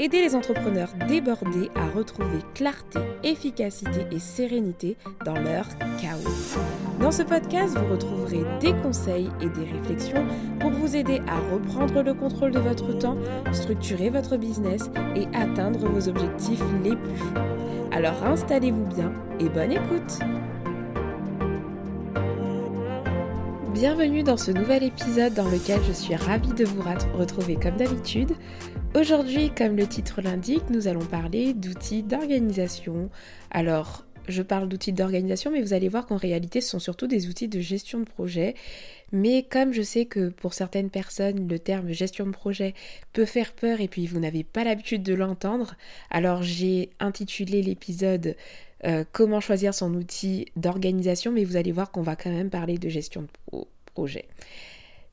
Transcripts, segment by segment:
Aider les entrepreneurs débordés à retrouver clarté, efficacité et sérénité dans leur chaos. Dans ce podcast, vous retrouverez des conseils et des réflexions pour vous aider à reprendre le contrôle de votre temps, structurer votre business et atteindre vos objectifs les plus fous. Alors installez-vous bien et bonne écoute Bienvenue dans ce nouvel épisode dans lequel je suis ravie de vous retrouver comme d'habitude. Aujourd'hui, comme le titre l'indique, nous allons parler d'outils d'organisation. Alors, je parle d'outils d'organisation, mais vous allez voir qu'en réalité, ce sont surtout des outils de gestion de projet. Mais comme je sais que pour certaines personnes, le terme gestion de projet peut faire peur et puis vous n'avez pas l'habitude de l'entendre, alors j'ai intitulé l'épisode euh, Comment choisir son outil d'organisation, mais vous allez voir qu'on va quand même parler de gestion de projet.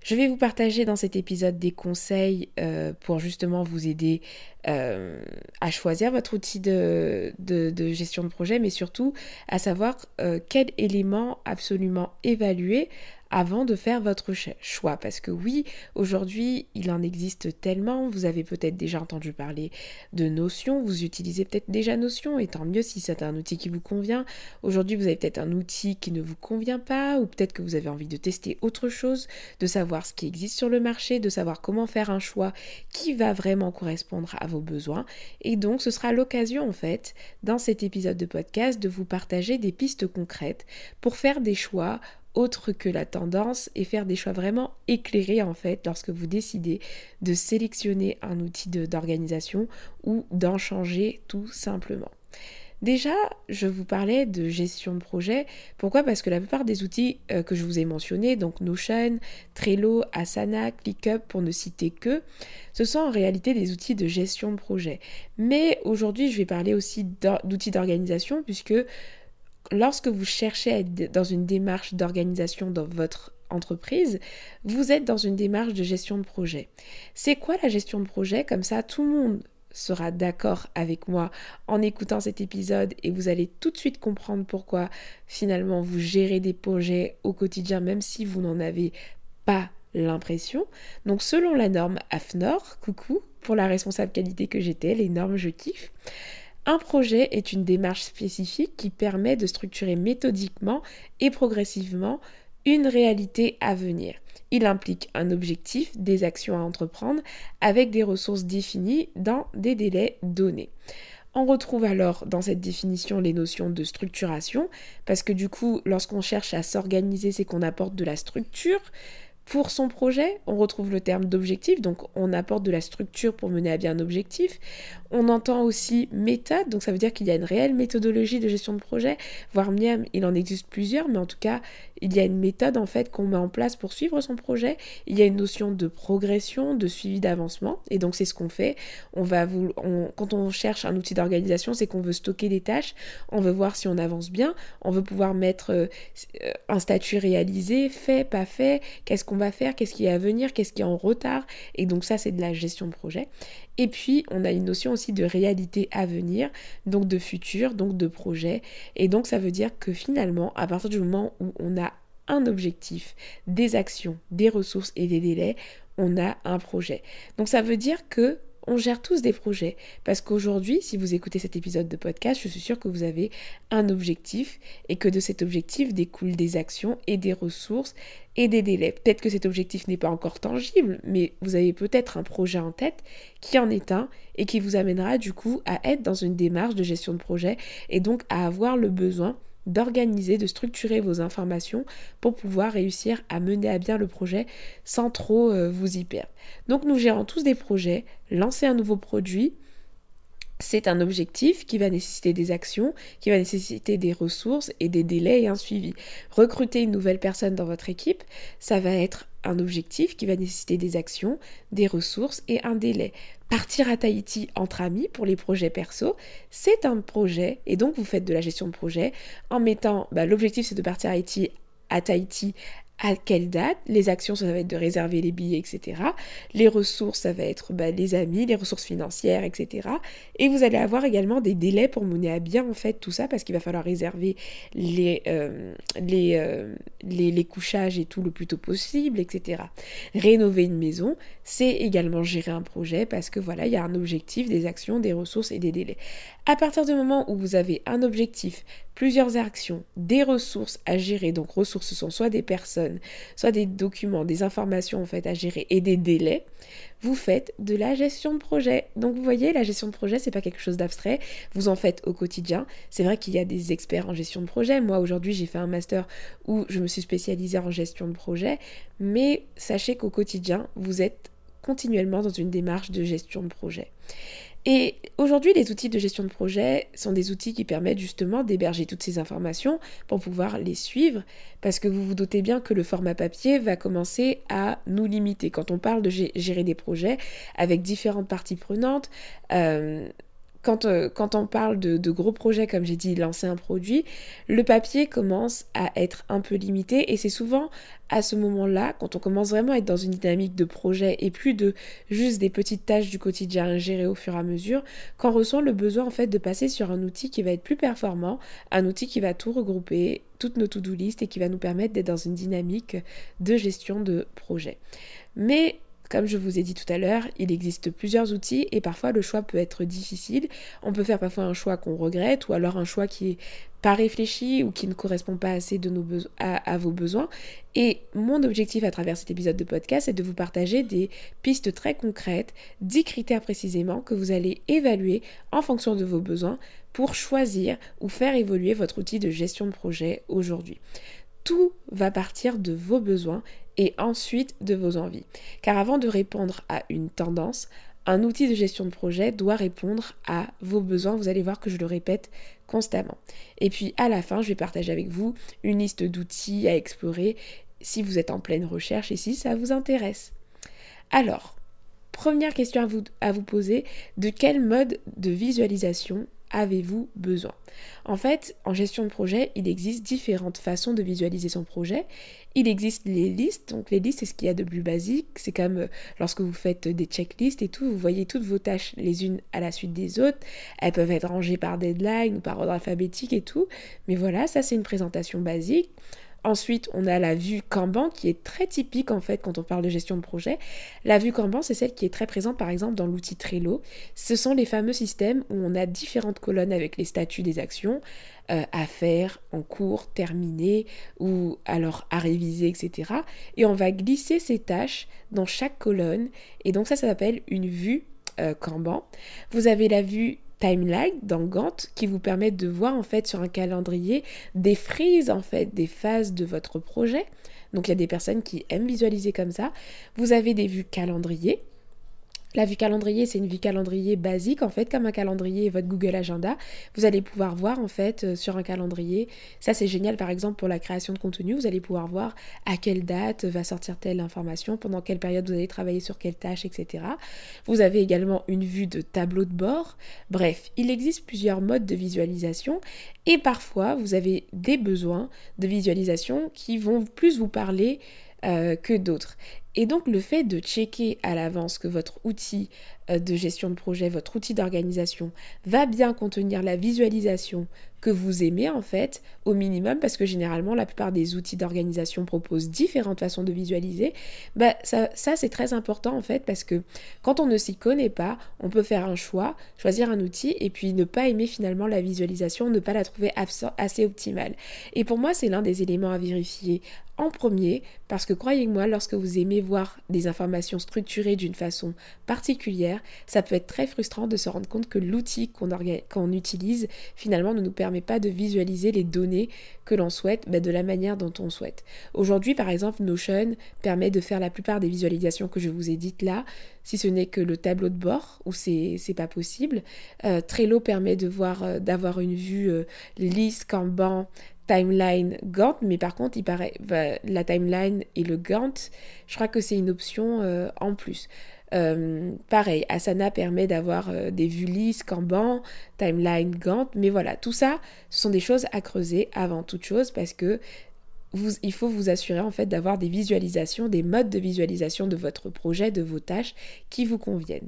Je vais vous partager dans cet épisode des conseils euh, pour justement vous aider euh, à choisir votre outil de, gestion de projet, mais surtout à savoir quel élément absolument évaluer avant de faire votre choix. Parce que oui, aujourd'hui, il en existe tellement. Vous avez peut-être déjà entendu parler de Notion. Vous utilisez peut-être déjà Notion, et tant mieux si c'est un outil qui vous convient. Aujourd'hui, vous avez peut-être un outil qui ne vous convient pas, ou peut-être que vous avez envie de tester autre chose, de savoir ce qui existe sur le marché, de savoir comment faire un choix qui va vraiment correspondre à vos besoins. Et donc, ce sera l'occasion, en fait, dans cet épisode de podcast, de vous partager des pistes concrètes pour faire des choix autre que la tendance et faire des choix vraiment éclairés en fait lorsque vous décidez de sélectionner un outil d'organisation ou d'en changer tout simplement. Déjà, je vous parlais de gestion de projet. Pourquoi? Parce que la plupart des outils euh, que je vous ai mentionnés, donc Notion, Trello, Asana, ClickUp, pour ne citer que, ce sont en réalité des outils de gestion de projet. Mais aujourd'hui, je vais parler aussi d'outils d'organisation, puisque lorsque vous cherchez à être dans une démarche d'organisation dans votre entreprise, vous êtes dans une démarche de gestion de projet. C'est quoi la gestion de projet? Comme ça, tout le monde sera d'accord avec moi en écoutant cet épisode et vous allez tout de suite comprendre pourquoi finalement vous gérez des projets au quotidien même si vous n'en avez pas l'impression. Donc selon la norme AFNOR, coucou pour la responsable qualité que j'étais, les normes je kiffe. Un projet est une démarche spécifique qui permet de structurer méthodiquement et progressivement une réalité à venir. Il implique un objectif, des actions à entreprendre avec des ressources définies dans des délais donnés. On retrouve alors dans cette définition les notions de structuration, parce que du coup, lorsqu'on cherche à s'organiser, c'est qu'on apporte de la structure, pour son projet, on retrouve le terme d'objectif, donc on apporte de la structure pour mener à bien un objectif. On entend aussi méthode, donc ça veut dire qu'il y a une réelle méthodologie de gestion de projet, voire même il en existe plusieurs, mais en tout cas il y a une méthode en fait qu'on met en place pour suivre son projet. Il y a une notion de progression, de suivi d'avancement, et donc c'est ce qu'on fait. On va vous, quand on cherche un outil d'organisation, c'est qu'on veut stocker des tâches, on veut voir si on avance bien, on veut pouvoir mettre euh, un statut réalisé, fait, pas fait, qu'est-ce qu'on va faire, qu'est-ce qui est à venir, qu'est-ce qui est en retard. Et donc ça, c'est de la gestion de projet. Et puis, on a une notion aussi de réalité à venir, donc de futur, donc de projet. Et donc, ça veut dire que finalement, à partir du moment où on a un objectif, des actions, des ressources et des délais, on a un projet. Donc, ça veut dire que on gère tous des projets. Parce qu'aujourd'hui, si vous écoutez cet épisode de podcast, je suis sûre que vous avez un objectif et que de cet objectif découlent des actions et des ressources et des délais. Peut-être que cet objectif n'est pas encore tangible, mais vous avez peut-être un projet en tête qui en est un et qui vous amènera du coup à être dans une démarche de gestion de projet et donc à avoir le besoin d'organiser, de structurer vos informations pour pouvoir réussir à mener à bien le projet sans trop euh, vous y perdre. Donc nous gérons tous des projets, lancer un nouveau produit, c'est un objectif qui va nécessiter des actions, qui va nécessiter des ressources et des délais et un suivi. Recruter une nouvelle personne dans votre équipe, ça va être un objectif qui va nécessiter des actions, des ressources et un délai. Partir à Tahiti entre amis pour les projets perso, c'est un projet et donc vous faites de la gestion de projet en mettant bah, l'objectif c'est de partir à Tahiti, à Tahiti à quelle date, les actions ça va être de réserver les billets, etc. Les ressources ça va être bah, les amis, les ressources financières, etc. Et vous allez avoir également des délais pour mener à bien en fait tout ça parce qu'il va falloir réserver les, euh, euh, les, les, couchages et tout le plus tôt possible, etc. Rénover une maison, c'est également gérer un projet parce que voilà, il y a un objectif, des actions, des ressources et des délais. À partir du moment où vous avez un objectif, plusieurs actions, des ressources à gérer, donc ressources ce sont soit des personnes, soit des documents, des informations en fait à gérer et des délais, vous faites de la gestion de projet. Donc vous voyez, la gestion de projet, c'est pas quelque chose d'abstrait, vous en faites au quotidien. C'est vrai qu'il y a des experts en gestion de projet. Moi aujourd'hui, j'ai fait un master où je me suis spécialisée en gestion de projet, mais sachez qu'au quotidien, vous êtes continuellement dans une démarche de gestion de projet. Et aujourd'hui, les outils de gestion de projet sont des outils qui permettent justement d'héberger toutes ces informations pour pouvoir les suivre, parce que vous vous doutez bien que le format papier va commencer à nous limiter. Quand on parle de gérer des projets avec différentes parties prenantes, euh, euh, quand, on parle de, gros projets, comme j'ai dit, lancer un produit, le papier commence à être un peu limité et c'est souvent à ce moment-là, quand on commence vraiment à être dans une dynamique de projet et plus de juste des petites tâches du quotidien à gérer au fur et à mesure, qu'on ressent le besoin en fait de passer sur un outil qui va être plus performant, un outil qui va tout regrouper, toutes nos to-do list et qui va nous permettre d'être dans une dynamique de gestion de projet. Mais comme je vous ai dit tout à l'heure, il existe plusieurs outils et parfois le choix peut être difficile. On peut faire parfois un choix qu'on regrette ou alors un choix qui est pas réfléchi ou qui ne correspond pas assez à, vos besoins. Et mon objectif à travers cet épisode de podcast est de vous partager des pistes très concrètes, 10 critères précisément que vous allez évaluer en fonction de vos besoins pour choisir ou faire évoluer votre outil de gestion de projet aujourd'hui. Tout va partir de vos besoins et ensuite de vos envies. Car avant de répondre à une tendance, un outil de gestion de projet doit répondre à vos besoins. Vous allez voir que je le répète constamment. Et puis à la fin, je vais partager avec vous une liste d'outils à explorer si vous êtes en pleine recherche et si ça vous intéresse. Alors, première question à vous, à vous poser, de quel mode de visualisation avez-vous besoin? En fait, en gestion de projet, il existe différentes façons de visualiser son projet. Il existe les listes, donc les listes c'est ce qu'il y a de plus basique, c'est comme euh, lorsque vous faites des checklists et tout, vous voyez toutes vos tâches les unes à la suite des autres, elles peuvent être rangées par deadline ou par ordre alphabétique et tout, mais voilà, ça c'est une présentation basique. Ensuite, on a la vue Kanban qui est très typique en fait quand on parle de gestion de projet. La vue Kanban, c'est celle qui est très présente par exemple dans l'outil Trello. Ce sont les fameux systèmes où on a différentes colonnes avec les statuts des actions euh, à faire, en cours, terminé ou alors à réviser, etc. Et on va glisser ces tâches dans chaque colonne. Et donc ça, ça s'appelle une vue euh, Kanban. Vous avez la vue timeline dans Gantt qui vous permet de voir en fait sur un calendrier des frises en fait des phases de votre projet. Donc il y a des personnes qui aiment visualiser comme ça. Vous avez des vues calendrier la vue calendrier, c'est une vue calendrier basique, en fait, comme un calendrier et votre Google Agenda. Vous allez pouvoir voir, en fait, euh, sur un calendrier. Ça, c'est génial, par exemple, pour la création de contenu. Vous allez pouvoir voir à quelle date va sortir telle information, pendant quelle période vous allez travailler sur quelle tâche, etc. Vous avez également une vue de tableau de bord. Bref, il existe plusieurs modes de visualisation et parfois, vous avez des besoins de visualisation qui vont plus vous parler euh, que d'autres. Et donc le fait de checker à l'avance que votre outil euh, de gestion de projet, votre outil d'organisation va bien contenir la visualisation que vous aimez en fait au minimum parce que généralement la plupart des outils d'organisation proposent différentes façons de visualiser, bah ça, c'est très important en fait parce que quand on ne s'y connaît pas, on peut faire un choix, choisir un outil et puis ne pas aimer finalement la visualisation, ne pas la trouver assez optimale. Et pour moi c'est l'un des éléments à vérifier en premier parce que croyez-moi, lorsque vous aimez voir des informations structurées d'une façon particulière, ça peut être très frustrant de se rendre compte que l'outil qu'on utilise finalement ne nous permet pas de visualiser les données que l'on souhaite bah, de la manière dont on souhaite. Aujourd'hui, par exemple, Notion permet de faire la plupart des visualisations que je vous ai dites là, si ce n'est que le tableau de bord où c'est pas possible. Euh, Trello permet de voir euh, d'avoir une vue euh, lisse, Kanban, timeline Gantt, mais par contre, il paraît bah, la timeline et le Gantt, je crois que c'est une option euh, en plus. Euh, pareil, Asana permet d'avoir euh, des vues lisses, Kanban, timeline Gantt, mais voilà, tout ça, ce sont des choses à creuser avant toute chose parce que il faut vous assurer en fait d'avoir des visualisations, des modes de visualisation de votre projet, de vos tâches qui vous conviennent.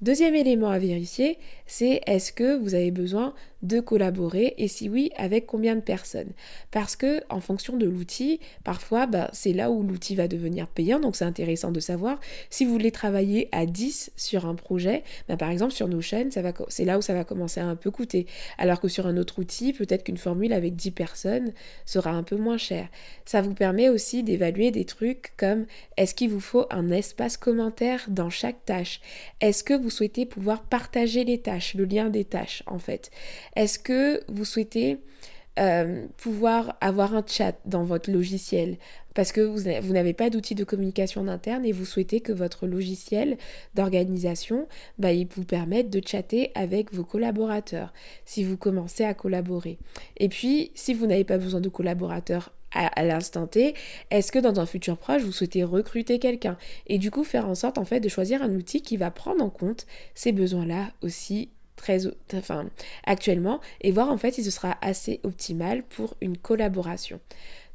Deuxième élément à vérifier, c'est est-ce que vous avez besoin de collaborer et si oui, avec combien de personnes Parce que en fonction de l'outil, parfois bah, c'est là où l'outil va devenir payant, donc c'est intéressant de savoir. Si vous voulez travailler à 10 sur un projet, bah, par exemple sur Notion, c'est là où ça va commencer à un peu coûter. Alors que sur un autre outil, peut-être qu'une formule avec 10 personnes sera un peu moins chère. Ça vous permet aussi d'évaluer des trucs comme est-ce qu'il vous faut un espace commentaire dans chaque tâche? Est-ce que vous souhaitez pouvoir partager les tâches, le lien des tâches en fait? Est-ce que vous souhaitez euh, pouvoir avoir un chat dans votre logiciel? Parce que vous, n'avez pas d'outil de communication interne et vous souhaitez que votre logiciel d'organisation, bah, vous permette de chatter avec vos collaborateurs si vous commencez à collaborer. Et puis, si vous n'avez pas besoin de collaborateurs à, l'instant T, est-ce que dans un futur proche, vous souhaitez recruter quelqu'un? Et du coup, faire en sorte en fait de choisir un outil qui va prendre en compte ces besoins-là aussi très, actuellement et voir en fait si ce sera assez optimal pour une collaboration.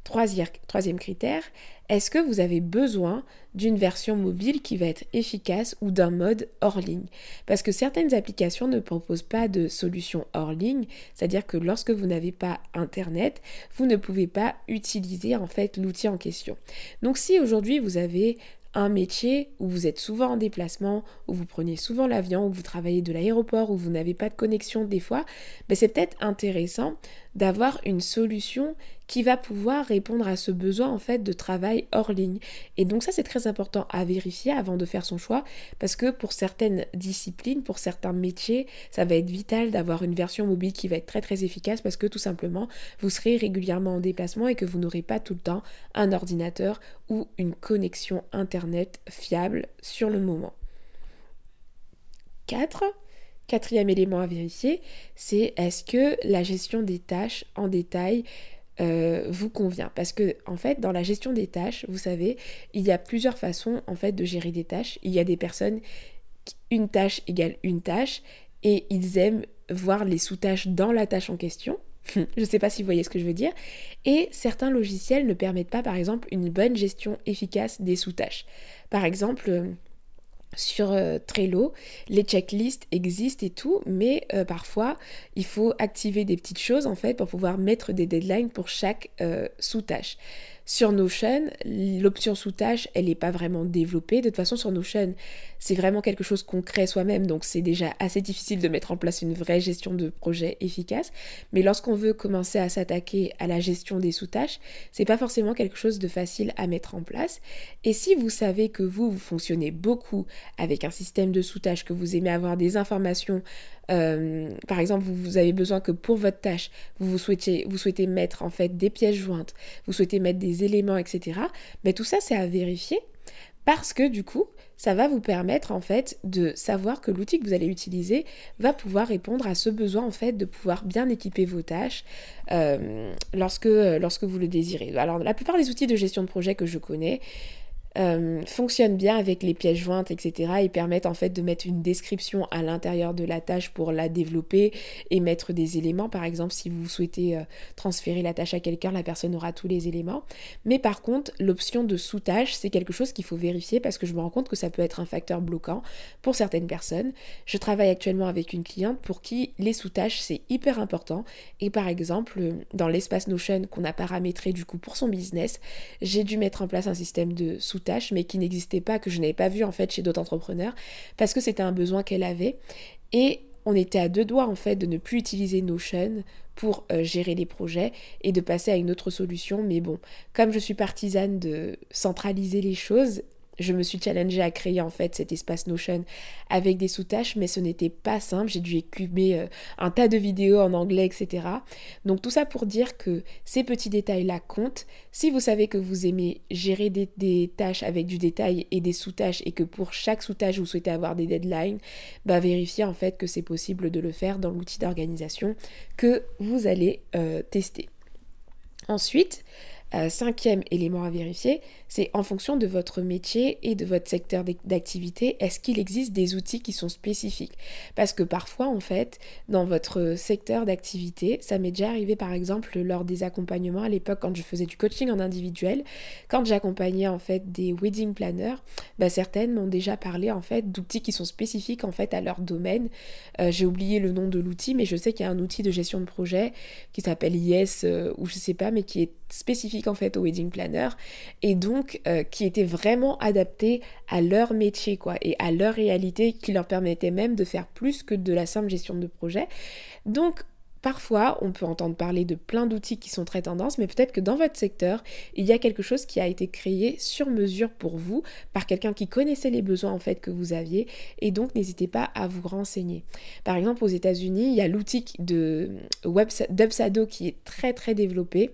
Troisième, critère, est-ce que vous avez besoin d'une version mobile qui va être efficace ou d'un mode hors ligne? Parce que certaines applications ne proposent pas de solution hors ligne, c'est-à-dire que lorsque vous n'avez pas Internet, vous ne pouvez pas utiliser en fait l'outil en question. Donc si aujourd'hui vous avez un métier où vous êtes souvent en déplacement, où vous prenez souvent l'avion, où vous travaillez de l'aéroport, où vous n'avez pas de connexion des fois, ben c'est peut-être intéressant d'avoir une solution qui va pouvoir répondre à ce besoin en fait de travail hors ligne. Et donc ça c'est très important à vérifier avant de faire son choix parce que pour certaines disciplines, pour certains métiers, ça va être vital d'avoir une version mobile qui va être très très efficace parce que tout simplement vous serez régulièrement en déplacement et que vous n'aurez pas tout le temps un ordinateur ou une connexion internet fiable sur le moment. 4. Quatrième élément à vérifier, c'est est-ce que la gestion des tâches en détail euh, vous convient. Parce que en fait, dans la gestion des tâches, vous savez, il y a plusieurs façons en fait de gérer des tâches. Il y a des personnes une tâche égale une tâche et ils aiment voir les sous-tâches dans la tâche en question. je ne sais pas si vous voyez ce que je veux dire. Et certains logiciels ne permettent pas, par exemple, une bonne gestion efficace des sous-tâches. Par exemple, sur euh, Trello, les checklists existent et tout, mais euh, parfois il faut activer des petites choses en fait pour pouvoir mettre des deadlines pour chaque euh, sous-tâche. Sur Notion, l'option sous-tâche, elle n'est pas vraiment développée. De toute façon, sur Notion, c'est vraiment quelque chose qu'on crée soi-même, donc c'est déjà assez difficile de mettre en place une vraie gestion de projet efficace. Mais lorsqu'on veut commencer à s'attaquer à la gestion des sous-tâches, c'est pas forcément quelque chose de facile à mettre en place. Et si vous savez que vous, vous fonctionnez beaucoup avec un système de sous-tâches, que vous aimez avoir des informations euh, par exemple, vous, avez besoin que pour votre tâche, vous, souhaitez, mettre en fait des pièces jointes, vous souhaitez mettre des éléments, etc. Mais tout ça, c'est à vérifier parce que du coup, ça va vous permettre en fait de savoir que l'outil que vous allez utiliser va pouvoir répondre à ce besoin en fait de pouvoir bien équiper vos tâches euh, lorsque, lorsque vous le désirez. Alors la plupart des outils de gestion de projet que je connais, euh, fonctionnent bien avec les pièces jointes, etc. et permettent en fait de mettre une description à l'intérieur de la tâche pour la développer et mettre des éléments. Par exemple, si vous souhaitez euh, transférer la tâche à quelqu'un, la personne aura tous les éléments. Mais par contre, l'option de sous-tâche, c'est quelque chose qu'il faut vérifier parce que je me rends compte que ça peut être un facteur bloquant pour certaines personnes. Je travaille actuellement avec une cliente pour qui les sous-tâches, c'est hyper important. Et par exemple, dans l'espace Notion qu'on a paramétré du coup pour son business, j'ai dû mettre en place un système de sous-tâches mais qui n'existait pas, que je n'avais pas vu en fait chez d'autres entrepreneurs, parce que c'était un besoin qu'elle avait. Et on était à deux doigts en fait de ne plus utiliser Notion pour euh, gérer les projets et de passer à une autre solution. Mais bon, comme je suis partisane de centraliser les choses, je me suis challengée à créer en fait cet espace Notion avec des sous-tâches, mais ce n'était pas simple. J'ai dû écumer euh, un tas de vidéos en anglais, etc. Donc tout ça pour dire que ces petits détails-là comptent. Si vous savez que vous aimez gérer des, tâches avec du détail et des sous-tâches et que pour chaque sous-tâche vous souhaitez avoir des deadlines, bah vérifiez en fait que c'est possible de le faire dans l'outil d'organisation que vous allez euh, tester. Ensuite, Euh, cinquième élément à vérifier, c'est en fonction de votre métier et de votre secteur d'activité, est-ce qu'il existe des outils qui sont spécifiques? Parce que parfois, en fait, dans votre secteur d'activité, ça m'est déjà arrivé par exemple lors des accompagnements à l'époque quand je faisais du coaching en individuel, quand j'accompagnais en fait des wedding planners, bah, certaines m'ont déjà parlé en fait d'outils qui sont spécifiques en fait à leur domaine. Euh, j'ai oublié le nom de l'outil, mais je sais qu'il y a un outil de gestion de projet qui s'appelle IS euh, ou je sais pas, mais qui est spécifique en fait au wedding planner et donc euh, qui était vraiment adapté à leur métier quoi et à leur réalité qui leur permettait même de faire plus que de la simple gestion de projet. Donc Parfois, on peut entendre parler de plein d'outils qui sont très tendances, mais peut-être que dans votre secteur, il y a quelque chose qui a été créé sur mesure pour vous par quelqu'un qui connaissait les besoins en fait que vous aviez, et donc n'hésitez pas à vous renseigner. Par exemple, aux États-Unis, il y a l'outil de Dubsado qui est très très développé.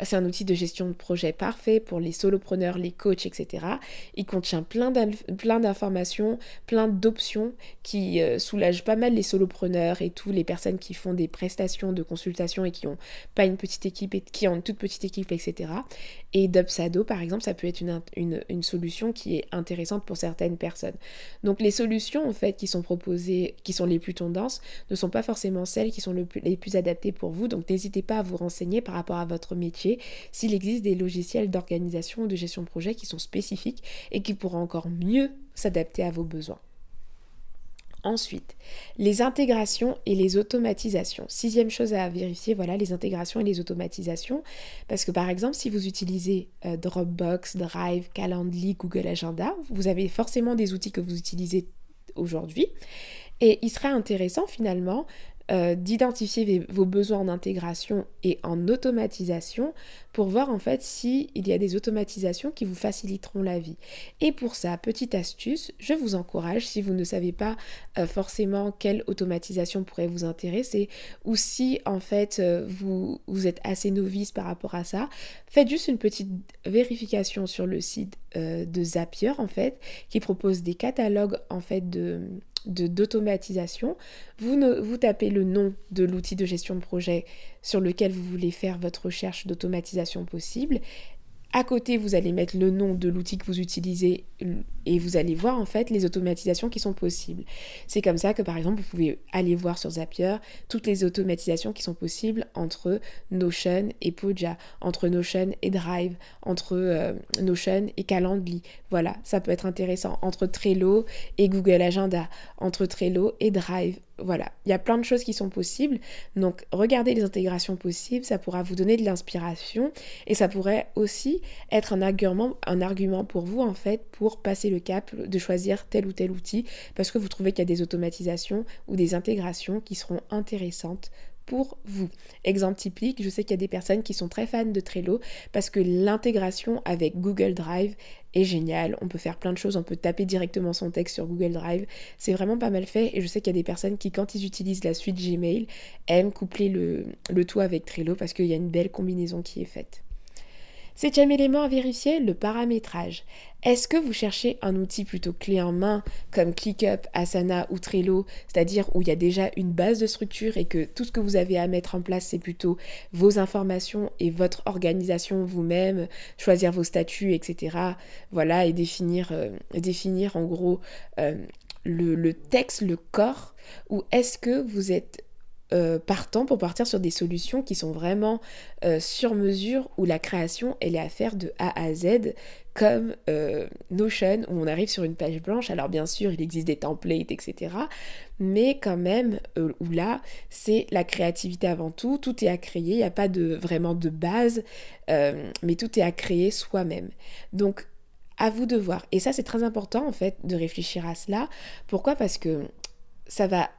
C'est un outil de gestion de projet parfait pour les solopreneurs, les coachs, etc. Il contient plein d'informations, plein d'options qui euh, soulagent pas mal les solopreneurs et toutes les personnes qui font des prestations de consultation et qui n'ont pas une petite équipe et qui ont une toute petite équipe, etc. Et Dubsado, par exemple, ça peut être une, solution qui est intéressante pour certaines personnes. Donc les solutions, en fait, qui sont proposées, qui sont les plus tendances, ne sont pas forcément celles qui sont les plus adaptées pour vous. Donc n'hésitez pas à vous renseigner par rapport à votre métier s'il existe des logiciels d'organisation ou de gestion de projet qui sont spécifiques et qui pourront encore mieux s'adapter à vos besoins. Ensuite, les intégrations et les automatisations. Sixième chose à vérifier, voilà, les intégrations et les automatisations. Parce que par exemple, si vous utilisez euh, Dropbox, Drive, Calendly, Google Agenda, vous avez forcément des outils que vous utilisez aujourd'hui. Et il serait intéressant finalement euh, d'identifier vos besoins en intégration et en automatisation pour voir en fait s'il y a des automatisations qui vous faciliteront la vie. Et pour ça, petite astuce, je vous encourage, si vous ne savez pas euh, forcément quelle automatisation pourrait vous intéresser ou si en fait euh, vous, vous êtes assez novice par rapport à ça, faites juste une petite vérification sur le site de Zapier en fait qui propose des catalogues en fait de d'automatisation, vous, vous tapez le nom de l'outil de gestion de projet sur lequel vous voulez faire votre recherche d'automatisation possible à côté, vous allez mettre le nom de l'outil que vous utilisez et vous allez voir en fait les automatisations qui sont possibles. C'est comme ça que par exemple, vous pouvez aller voir sur Zapier toutes les automatisations qui sont possibles entre Notion et Poja, entre Notion et Drive, entre euh, Notion et Calendly. Voilà, ça peut être intéressant. Entre Trello et Google Agenda, entre Trello et Drive, voilà, il y a plein de choses qui sont possibles. Donc regardez les intégrations possibles, ça pourra vous donner de l'inspiration et ça pourrait aussi être un argument, un argument pour vous en fait pour passer le cap de choisir tel ou tel outil parce que vous trouvez qu'il y a des automatisations ou des intégrations qui seront intéressantes pour vous. Exemple typique, je sais qu'il y a des personnes qui sont très fans de Trello parce que l'intégration avec Google Drive est géniale. On peut faire plein de choses, on peut taper directement son texte sur Google Drive. C'est vraiment pas mal fait et je sais qu'il y a des personnes qui, quand ils utilisent la suite Gmail, aiment coupler le, le tout avec Trello parce qu'il y a une belle combinaison qui est faite. Septième élément à vérifier, le paramétrage. Est-ce que vous cherchez un outil plutôt clé en main comme ClickUp, Asana ou Trello, c'est-à-dire où il y a déjà une base de structure et que tout ce que vous avez à mettre en place, c'est plutôt vos informations et votre organisation vous-même, choisir vos statuts, etc. Voilà, et définir, euh, définir en gros euh, le, le texte, le corps, ou est-ce que vous êtes euh, partant pour partir sur des solutions qui sont vraiment euh, sur mesure où la création elle est à faire de A à Z comme euh, Notion où on arrive sur une page blanche. Alors bien sûr il existe des templates etc mais quand même où là c'est la créativité avant tout. Tout est à créer il n'y a pas de vraiment de base mais tout est à créer soi-même. Donc à vous de voir. Et ça c'est très important en fait de réfléchir à cela. Pourquoi? Parce que ça va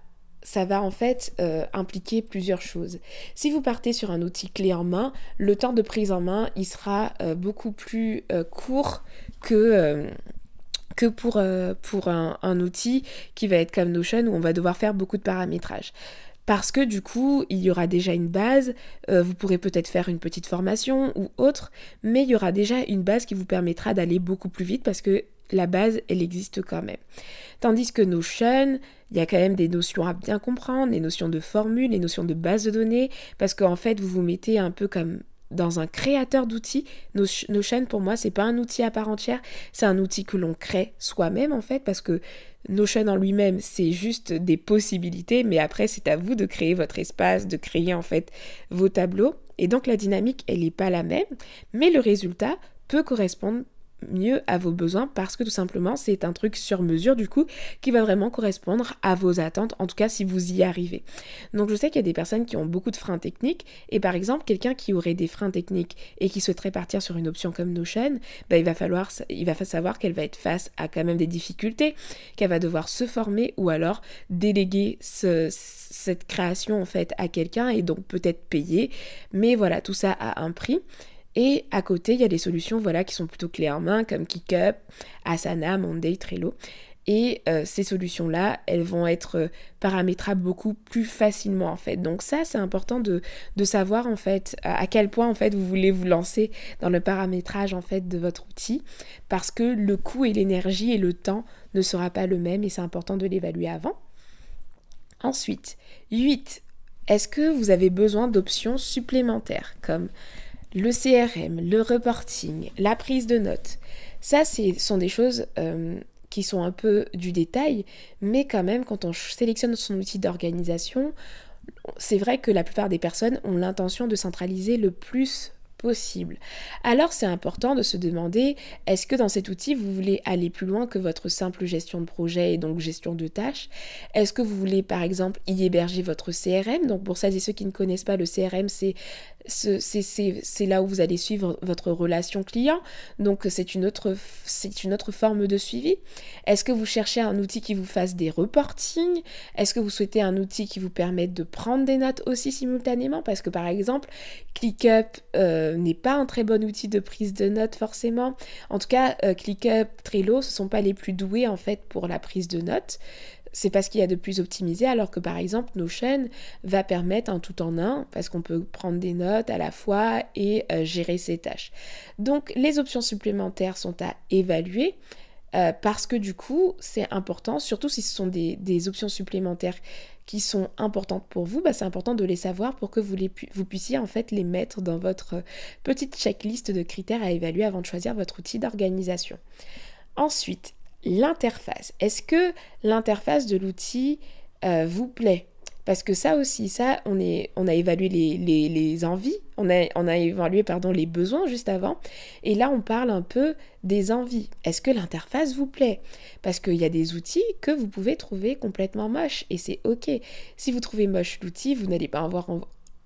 ça va en fait euh, impliquer plusieurs choses. Si vous partez sur un outil clé en main, le temps de prise en main, il sera euh, beaucoup plus euh, court que, pour, un, outil qui va être comme Notion où on va devoir faire beaucoup de paramétrage. Parce que du coup, il y aura déjà une base, vous pourrez peut-être faire une petite formation ou autre, mais il y aura déjà une base qui vous permettra d'aller beaucoup plus vite parce que la base, elle existe quand même. Tandis que Notion, il y a quand même des notions à bien comprendre, les notions de formule, les notions de base de données, parce qu'en fait, vous vous mettez un peu comme dans un créateur d'outils. Notion, pour moi, c'est pas un outil à part entière, c'est un outil que l'on crée soi-même en fait, parce que Notion en lui-même, c'est juste des possibilités, mais après, c'est à vous de créer votre espace, de créer en fait vos tableaux. Et donc, la dynamique, elle n'est pas la même, mais le résultat peut correspondre mieux à vos besoins parce que tout simplement c'est un truc sur mesure du coup qui va vraiment correspondre à vos attentes en tout cas si vous y arrivez. Donc je sais qu'il y a des personnes qui ont beaucoup de freins techniques et par exemple quelqu'un qui aurait des freins techniques et qui souhaiterait partir sur une option comme Notion, bah, il va falloir il va savoir qu'elle va être face à quand même des difficultés, qu'elle va devoir se former ou alors déléguer cette création en fait à quelqu'un et donc peut-être payer mais voilà tout ça a un prix et à côté, il y a des solutions voilà, qui sont plutôt clés en main, comme KickUp, Asana, Monday, Trello. Et euh, ces solutions-là, elles vont être euh, paramétrables beaucoup plus facilement en fait. Donc ça, c'est important de, savoir en fait à quel point en fait vous voulez vous lancer dans le paramétrage en fait de votre outil, parce que le coût et l'énergie et le temps ne sera pas le même et c'est important de l'évaluer avant. Ensuite, 8. Est-ce que vous avez besoin d'options supplémentaires comme le CRM, le reporting, la prise de notes. Ça, ce sont des choses euh, qui sont un peu du détail, mais quand même, quand on sélectionne son outil d'organisation, c'est vrai que la plupart des personnes ont l'intention de centraliser le plus possible. Alors c'est important de se demander, est-ce que dans cet outil, vous voulez aller plus loin que votre simple gestion de projet et donc gestion de tâches? Est-ce que vous voulez par exemple y héberger votre CRM Donc pour celles et ceux qui ne connaissent pas, le CRM, c'est c'est là où vous allez suivre votre relation client. Donc c'est une, autre, une autre forme de suivi. Est-ce que vous cherchez un outil qui vous fasse des reportings? Est-ce que vous souhaitez un outil qui vous permette de prendre des notes aussi simultanément? Parce que par exemple, ClickUp euh, n'est pas un très bon outil de prise de notes forcément. En tout cas, euh, ClickUp, Trello, ce ne sont pas les plus doués en fait pour la prise de notes c'est parce qu'il y a de plus optimisé, alors que par exemple Notion va permettre un tout en un, parce qu'on peut prendre des notes à la fois et euh, gérer ses tâches. Donc les options supplémentaires sont à évaluer. Euh, parce que du coup, c'est important, surtout si ce sont des, options supplémentaires qui sont importantes pour vous, bah, c'est important de les savoir pour que vous, puissiez en fait les mettre dans votre petite checklist de critères à évaluer avant de choisir votre outil d'organisation. Ensuite, l'interface. Est-ce que l'interface de l'outil euh, vous plaît? Parce que ça aussi, ça, on, a évalué les, envies, on a, on a évalué pardon, les besoins juste avant, et là on parle un peu des envies. Est-ce que l'interface vous plaît? Parce qu'il y a des outils que vous pouvez trouver complètement moches, et c'est ok. Si vous trouvez moche l'outil, vous n'allez pas avoir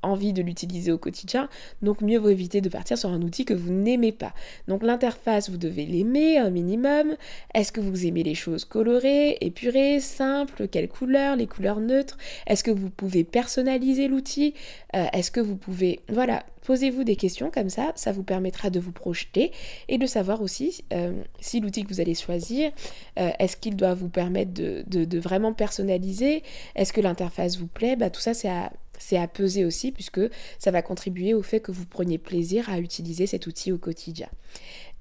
envie de l'utiliser au quotidien, donc mieux vaut éviter de partir sur un outil que vous n'aimez pas. Donc l'interface, vous devez l'aimer un minimum. Est-ce que vous aimez les choses colorées, épurées, simples? Quelles couleurs? Les couleurs neutres? Est-ce que vous pouvez personnaliser l'outil? Euh, Est-ce que vous pouvez... Voilà, posez-vous des questions comme ça, ça vous permettra de vous projeter et de savoir aussi euh, si l'outil que vous allez choisir, euh, est-ce qu'il doit vous permettre de, de vraiment personnaliser? Est-ce que l'interface vous plaît? Bah, Tout ça, c'est à c'est à peser aussi puisque ça va contribuer au fait que vous preniez plaisir à utiliser cet outil au quotidien.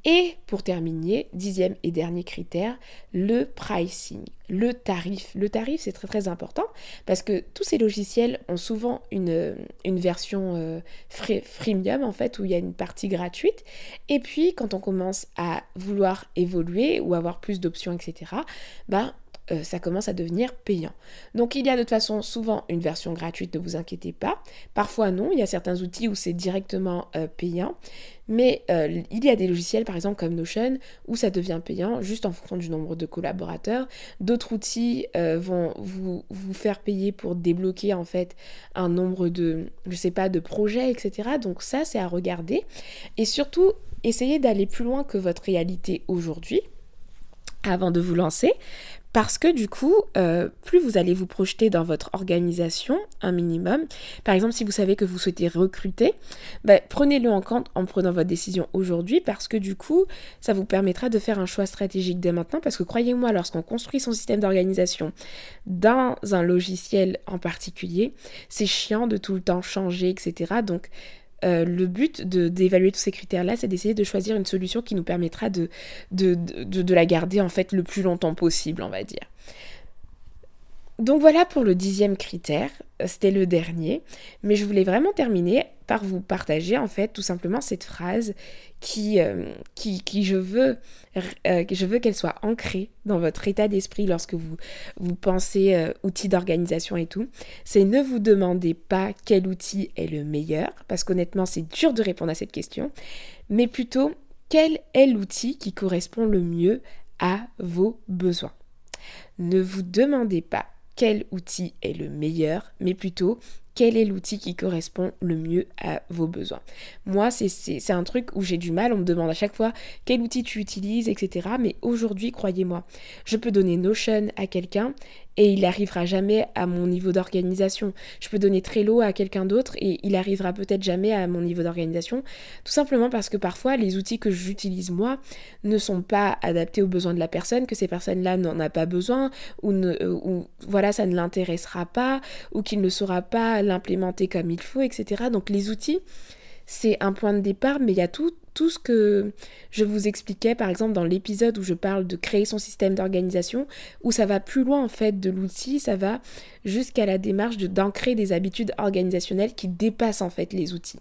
Et pour terminer, dixième et dernier critère, le pricing, le tarif. Le tarif, c'est très très important parce que tous ces logiciels ont souvent une, version euh, freemium en fait où il y a une partie gratuite. Et puis quand on commence à vouloir évoluer ou avoir plus d'options, etc., euh, ça commence à devenir payant. Donc il y a de toute façon souvent une version gratuite, ne vous inquiétez pas. Parfois non, il y a certains outils où c'est directement euh, payant. Mais euh, il y a des logiciels, par exemple comme Notion, où ça devient payant juste en fonction du nombre de collaborateurs. D'autres outils vont vous, faire payer pour débloquer en fait un nombre de, je sais pas, de projets, etc. Donc ça, c'est à regarder. Et surtout, essayez d'aller plus loin que votre réalité aujourd'hui avant de vous lancer, parce que du coup, euh, plus vous allez vous projeter dans votre organisation, un minimum, par exemple si vous savez que vous souhaitez recruter, ben, prenez-le en compte en prenant votre décision aujourd'hui, parce que du coup, ça vous permettra de faire un choix stratégique dès maintenant, parce que croyez-moi, lorsqu'on construit son système d'organisation dans un logiciel en particulier, c'est chiant de tout le temps changer, etc. Donc, euh, le but d'évaluer tous ces critères-là, c'est d'essayer de choisir une solution qui nous permettra de, la garder en fait le plus longtemps possible, on va dire. Donc voilà pour le dixième critère, c'était le dernier, mais je voulais vraiment terminer par vous partager en fait tout simplement cette phrase qui, euh, qui, qui, je veux, euh, je veux qu'elle soit ancrée dans votre état d'esprit lorsque vous, vous pensez euh, outils d'organisation et tout. C'est ne vous demandez pas quel outil est le meilleur, parce qu'honnêtement c'est dur de répondre à cette question, mais plutôt quel est l'outil qui correspond le mieux à vos besoins? Ne vous demandez pas quel outil est le meilleur, mais plutôt quel est l'outil qui correspond le mieux à vos besoins. Moi, c'est un truc où j'ai du mal, on me demande à chaque fois quel outil tu utilises, etc. Mais aujourd'hui, croyez-moi, je peux donner Notion à quelqu'un et il n'arrivera jamais à mon niveau d'organisation. Je peux donner Trello à quelqu'un d'autre et il arrivera peut-être jamais à mon niveau d'organisation, tout simplement parce que parfois les outils que j'utilise moi ne sont pas adaptés aux besoins de la personne, que ces personnes-là n'en a pas besoin ou, euh, ou voilà ça ne l'intéressera pas ou qu'il ne saura pas l'implémenter comme il faut, etc. Donc les outils c'est un point de départ, mais il y a tout, tout ce que je vous expliquais, par exemple, dans l'épisode où je parle de créer son système d'organisation, où ça va plus loin en fait de l'outil, ça va jusqu'à la démarche de d'ancrer des habitudes organisationnelles qui dépassent en fait les outils.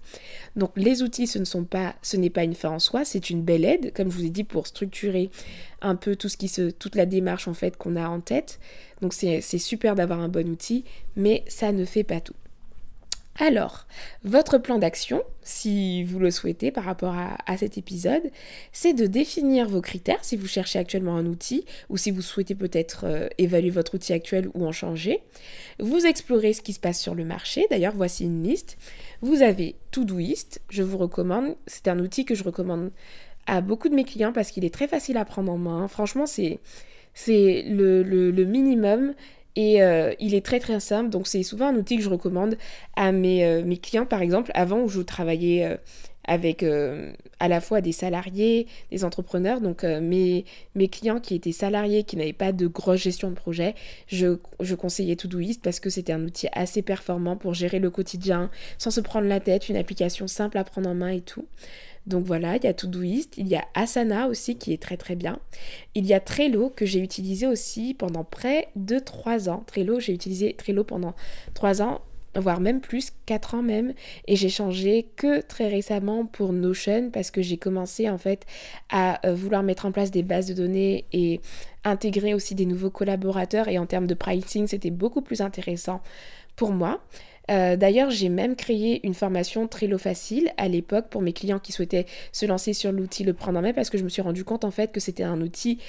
Donc les outils, ce ne sont pas, ce n'est pas une fin en soi, c'est une belle aide, comme je vous ai dit, pour structurer un peu tout ce qui se, toute la démarche en fait qu'on a en tête. Donc c'est super d'avoir un bon outil, mais ça ne fait pas tout. Alors, votre plan d'action, si vous le souhaitez par rapport à, cet épisode, c'est de définir vos critères si vous cherchez actuellement un outil ou si vous souhaitez peut-être euh, évaluer votre outil actuel ou en changer. Vous explorez ce qui se passe sur le marché. D'ailleurs, voici une liste. Vous avez Todoist, je vous recommande. C'est un outil que je recommande à beaucoup de mes clients parce qu'il est très facile à prendre en main. Franchement, c'est le, le, minimum et euh, il est très très simple, donc c'est souvent un outil que je recommande à mes, euh, clients. Par exemple, avant où je travaillais euh, avec à la fois des salariés, des entrepreneurs, donc mes, mes clients qui étaient salariés, qui n'avaient pas de grosse gestion de projet, je, je conseillais Todoist parce que c'était un outil assez performant pour gérer le quotidien sans se prendre la tête, une application simple à prendre en main et tout. Donc voilà, il y a Todoist, il y a Asana aussi qui est très très bien. Il y a Trello que j'ai utilisé aussi pendant près de 3 ans. Trello, j'ai utilisé Trello pendant 3 ans voire même plus, 4 ans même, et j'ai changé que très récemment pour Notion parce que j'ai commencé en fait à euh, vouloir mettre en place des bases de données et intégrer aussi des nouveaux collaborateurs et en termes de pricing c'était beaucoup plus intéressant pour moi. Euh, d'ailleurs, j'ai même créé une formation Trello Facile à l'époque pour mes clients qui souhaitaient se lancer sur l'outil Le Prendre en main parce que je me suis rendu compte en fait que c'était un outil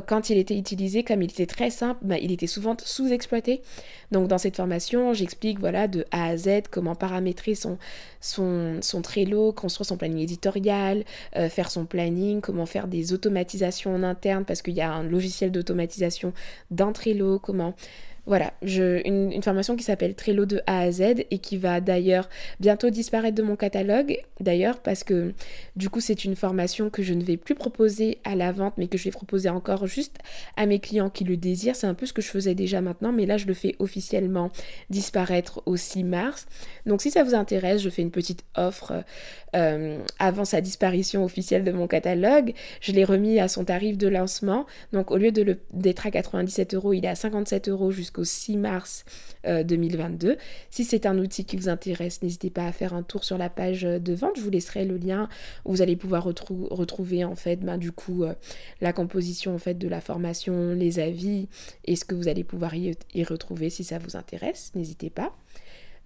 quand il était utilisé, comme il était très simple, bah, il était souvent sous-exploité. Donc dans cette formation, j'explique voilà de A à Z comment paramétrer son, son, son Trello, construire son planning éditorial, euh, faire son planning, comment faire des automatisations en interne parce qu'il y a un logiciel d'automatisation dans Trello, comment voilà, une, formation qui s'appelle Trello de A à Z et qui va d'ailleurs bientôt disparaître de mon catalogue, d'ailleurs parce que du coup c'est une formation que je ne vais plus proposer à la vente mais que je vais proposer encore juste à mes clients qui le désirent. C'est un peu ce que je faisais déjà maintenant mais là je le fais officiellement disparaître au 6 mars. Donc si ça vous intéresse, je fais une petite offre euh, avant sa disparition officielle de mon catalogue. Je l'ai remis à son tarif de lancement. Donc au lieu d'être à 97 euros, il est à 57 euros jusqu'à jusqu'au 6 mars 2022. Euh, si c'est un outil qui vous intéresse, n'hésitez pas à faire un tour sur la page de vente. Je vous laisserai le lien où vous allez pouvoir retrouver en fait ben, du coup euh, la composition de la formation, les avis et ce que vous allez pouvoir y, retrouver si ça vous intéresse. N'hésitez pas.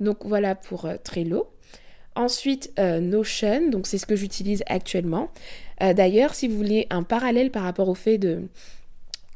Donc voilà pour euh, Trello. Ensuite, Notion, donc c'est ce que j'utilise actuellement. D'ailleurs, si vous voulez un parallèle par rapport au fait de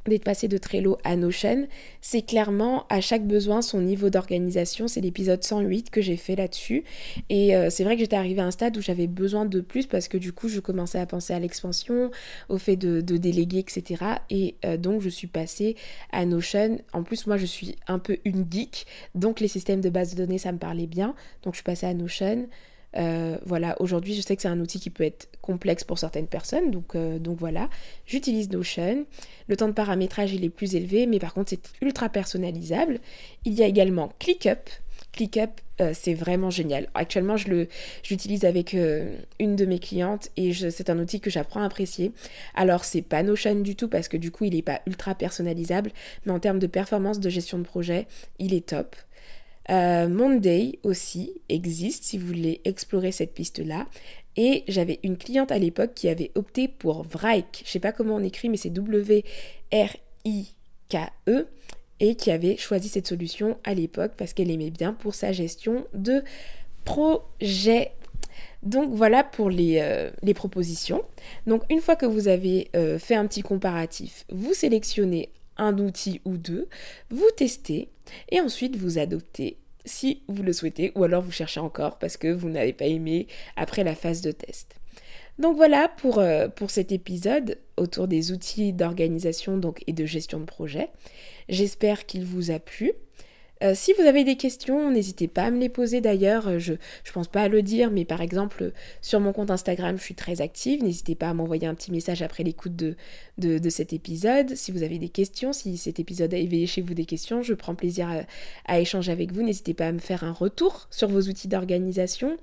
d'être passé de Trello à Notion, c'est clairement à chaque besoin son niveau d'organisation. C'est l'épisode 108 que j'ai fait là-dessus. Et euh, c'est vrai que j'étais arrivée à un stade où j'avais besoin de plus parce que du coup, je commençais à penser à l'expansion, au fait de, déléguer, etc. Et euh, donc, je suis passée à Notion. En plus, moi, je suis un peu une geek. Donc, les systèmes de base de données, ça me parlait bien. Donc, je suis passée à Notion. Euh, voilà, aujourd'hui, je sais que c'est un outil qui peut être complexe pour certaines personnes, donc, euh, donc voilà, j'utilise Notion. Le temps de paramétrage, il est plus élevé, mais par contre, c'est ultra personnalisable. Il y a également ClickUp. ClickUp, euh, c'est vraiment génial. Actuellement, je l'utilise avec une de mes clientes et c'est un outil que j'apprends à apprécier. Alors, c'est pas Notion du tout parce que du coup, il n'est pas ultra personnalisable, mais en termes de performance de gestion de projet, il est top. Euh, Monday aussi existe si vous voulez explorer cette piste-là. Et j'avais une cliente à l'époque qui avait opté pour Vrike. Je sais pas comment on écrit, mais c'est W-R-I-K-E. Et qui avait choisi cette solution à l'époque parce qu'elle aimait bien pour sa gestion de projet. Donc voilà pour les, euh, propositions. Donc une fois que vous avez euh, fait un petit comparatif, vous sélectionnez un outil ou deux, vous testez et ensuite vous adoptez si vous le souhaitez ou alors vous cherchez encore parce que vous n'avez pas aimé après la phase de test. Donc voilà pour, euh, pour cet épisode autour des outils d'organisation donc, et de gestion de projet. J'espère qu'il vous a plu. Euh, si vous avez des questions, n'hésitez pas à me les poser d'ailleurs. Euh, je ne pense pas à le dire, mais par exemple, sur mon compte Instagram, je suis très active. N'hésitez pas à m'envoyer un petit message après l'écoute de, de, cet épisode. Si vous avez des questions, si cet épisode a éveillé chez vous des questions, je prends plaisir à, échanger avec vous. N'hésitez pas à me faire un retour sur vos outils d'organisation.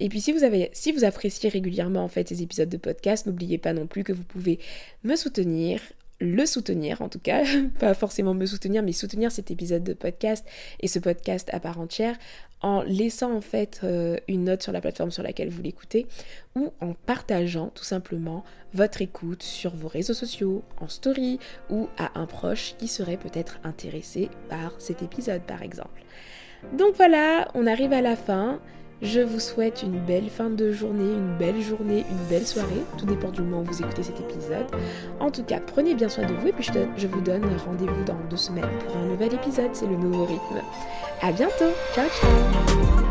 Et puis si vous, avez, si vous appréciez régulièrement en fait ces épisodes de podcast, n'oubliez pas non plus que vous pouvez me soutenir le soutenir en tout cas, pas forcément me soutenir, mais soutenir cet épisode de podcast et ce podcast à part entière en laissant en fait euh, une note sur la plateforme sur laquelle vous l'écoutez ou en partageant tout simplement votre écoute sur vos réseaux sociaux, en story ou à un proche qui serait peut-être intéressé par cet épisode par exemple. Donc voilà, on arrive à la fin. Je vous souhaite une belle fin de journée, une belle journée, une belle soirée. Tout dépend du moment où vous écoutez cet épisode. En tout cas, prenez bien soin de vous et puis je, vous donne rendez-vous dans deux semaines pour un nouvel épisode. C'est le nouveau rythme. À bientôt. Ciao, ciao.